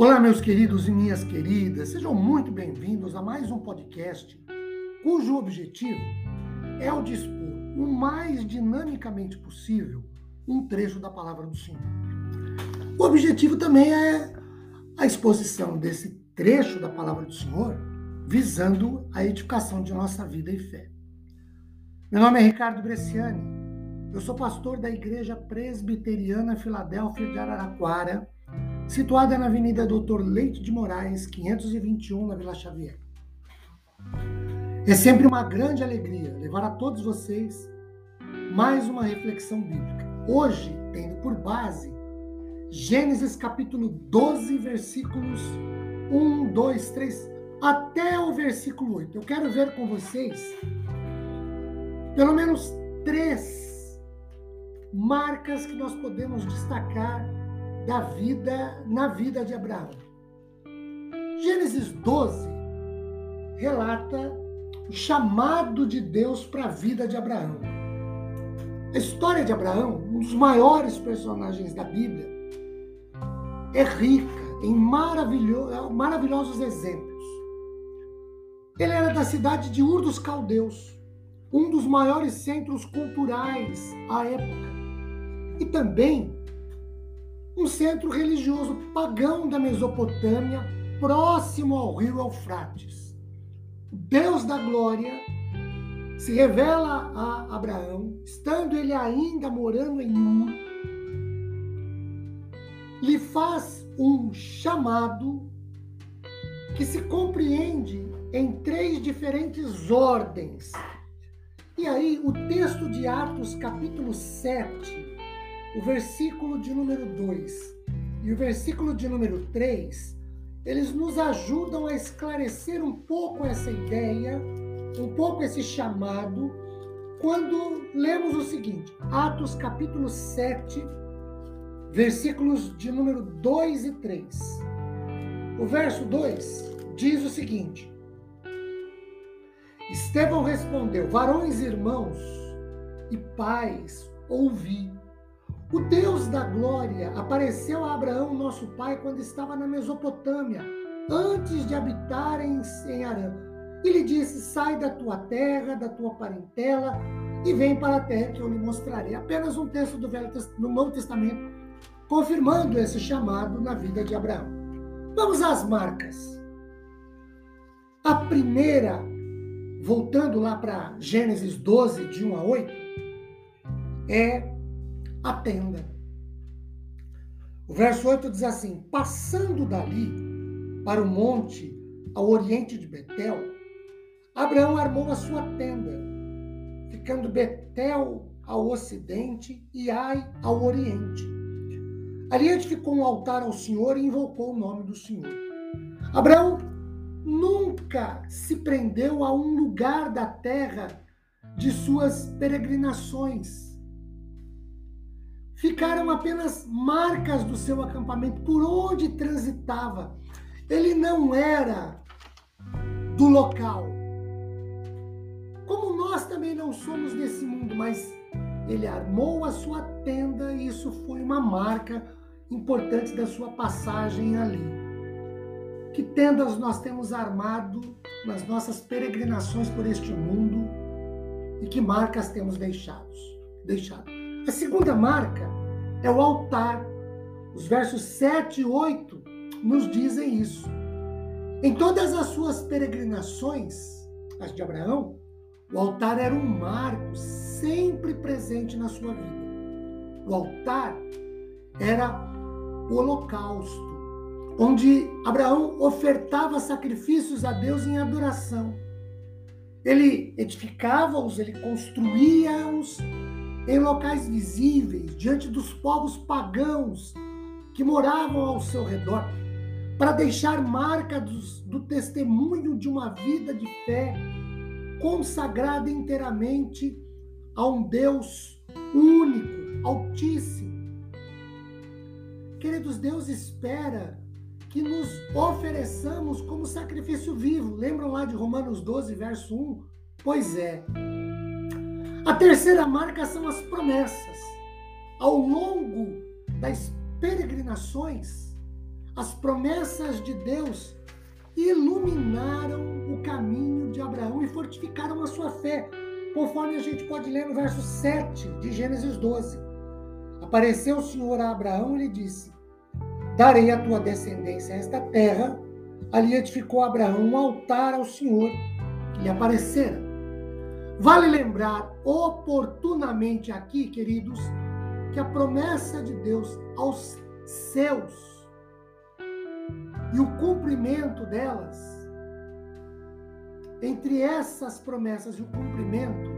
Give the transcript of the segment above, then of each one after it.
Olá, meus queridos e minhas queridas, sejam muito bem-vindos a mais um podcast cujo objetivo é o dispor o mais dinamicamente possível um trecho da palavra do Senhor. O objetivo também é a exposição desse trecho da palavra do Senhor, visando a edificação de nossa vida e fé. Meu nome é Ricardo Bresciani, eu sou pastor da Igreja Presbiteriana Filadélfia de Araraquara situada na Avenida Doutor Leite de Moraes, 521, na Vila Xavier. É sempre uma grande alegria levar a todos vocês mais uma reflexão bíblica. Hoje, tendo por base Gênesis capítulo 12, versículos 1, 2, 3, até o versículo 8. Eu quero ver com vocês pelo menos três marcas que nós podemos destacar da vida na vida de Abraão. Gênesis 12 relata o chamado de Deus para a vida de Abraão. A história de Abraão, um dos maiores personagens da Bíblia, é rica em maravilho maravilhosos exemplos. Ele era da cidade de Ur dos Caldeus, um dos maiores centros culturais à época, e também um centro religioso pagão da Mesopotâmia, próximo ao rio Eufrates. O Deus da glória se revela a Abraão, estando ele ainda morando em Ur, lhe faz um chamado que se compreende em três diferentes ordens. E aí, o texto de Atos, capítulo 7, o versículo de número 2 e o versículo de número 3, eles nos ajudam a esclarecer um pouco essa ideia, um pouco esse chamado, quando lemos o seguinte: Atos capítulo 7, versículos de número 2 e 3. O verso 2 diz o seguinte: Estevão respondeu: Varões irmãos e pais, ouvi. O Deus da glória apareceu a Abraão, nosso pai, quando estava na Mesopotâmia, antes de habitar em, Arã. E lhe disse: Sai da tua terra, da tua parentela, e vem para a terra que eu lhe mostrarei. Apenas um texto do Velho no Novo Testamento confirmando esse chamado na vida de Abraão. Vamos às marcas. A primeira, voltando lá para Gênesis 12, de 1 a 8, é a tenda. O verso 8 diz assim: Passando dali para o monte ao oriente de Betel, Abraão armou a sua tenda, ficando Betel ao ocidente e Ai ao oriente. Ali edificou um altar ao Senhor e invocou o nome do Senhor. Abraão nunca se prendeu a um lugar da terra de suas peregrinações ficaram apenas marcas do seu acampamento, por onde transitava. Ele não era do local. Como nós também não somos desse mundo, mas ele armou a sua tenda e isso foi uma marca importante da sua passagem ali. Que tendas nós temos armado nas nossas peregrinações por este mundo e que marcas temos deixados, deixado. A segunda marca é o altar. Os versos 7 e 8 nos dizem isso. Em todas as suas peregrinações, as de Abraão, o altar era um marco sempre presente na sua vida. O altar era o holocausto, onde Abraão ofertava sacrifícios a Deus em adoração. Ele edificava-os, ele construía-os em locais visíveis, diante dos povos pagãos que moravam ao seu redor, para deixar marca dos, do testemunho de uma vida de fé consagrada inteiramente a um Deus único, altíssimo. Queridos, Deus espera que nos ofereçamos como sacrifício vivo. Lembram lá de Romanos 12, verso 1? Pois é, a terceira marca são as promessas. Ao longo das peregrinações, as promessas de Deus iluminaram o caminho de Abraão e fortificaram a sua fé, conforme a gente pode ler no verso 7 de Gênesis 12. Apareceu o Senhor a Abraão e lhe disse: Darei a tua descendência esta terra. Ali edificou Abraão um altar ao Senhor que lhe aparecera. Vale lembrar oportunamente aqui, queridos, que a promessa de Deus aos seus e o cumprimento delas, entre essas promessas e o cumprimento,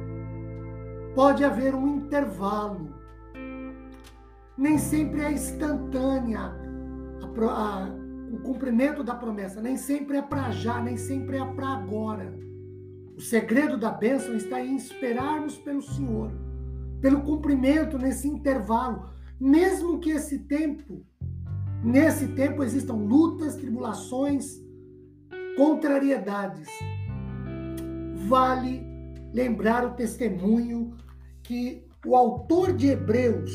pode haver um intervalo. Nem sempre é instantânea a, a, o cumprimento da promessa, nem sempre é para já, nem sempre é para agora. O segredo da bênção está em esperarmos pelo Senhor, pelo cumprimento nesse intervalo, mesmo que esse tempo, nesse tempo existam lutas, tribulações, contrariedades. Vale lembrar o testemunho que o autor de Hebreus,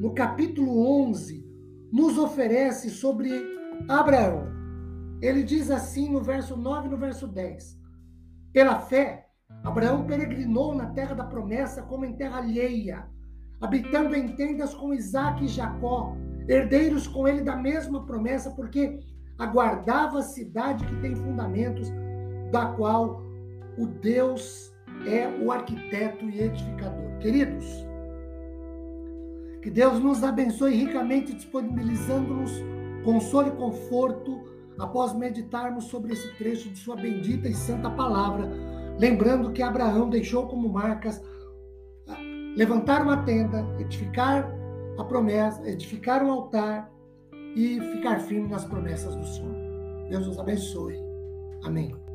no capítulo 11, nos oferece sobre Abraão. Ele diz assim no verso 9 e no verso 10: pela fé, Abraão peregrinou na terra da promessa como em terra alheia, habitando em tendas com Isaac e Jacó, herdeiros com ele da mesma promessa, porque aguardava a cidade que tem fundamentos, da qual o Deus é o arquiteto e edificador. Queridos, que Deus nos abençoe ricamente, disponibilizando-nos consolo e conforto após meditarmos sobre esse trecho de Sua bendita e santa palavra, lembrando que Abraão deixou como marcas ah, levantar uma tenda, edificar a promessa, edificar um altar e ficar firme nas promessas do Senhor. Deus nos abençoe. Amém.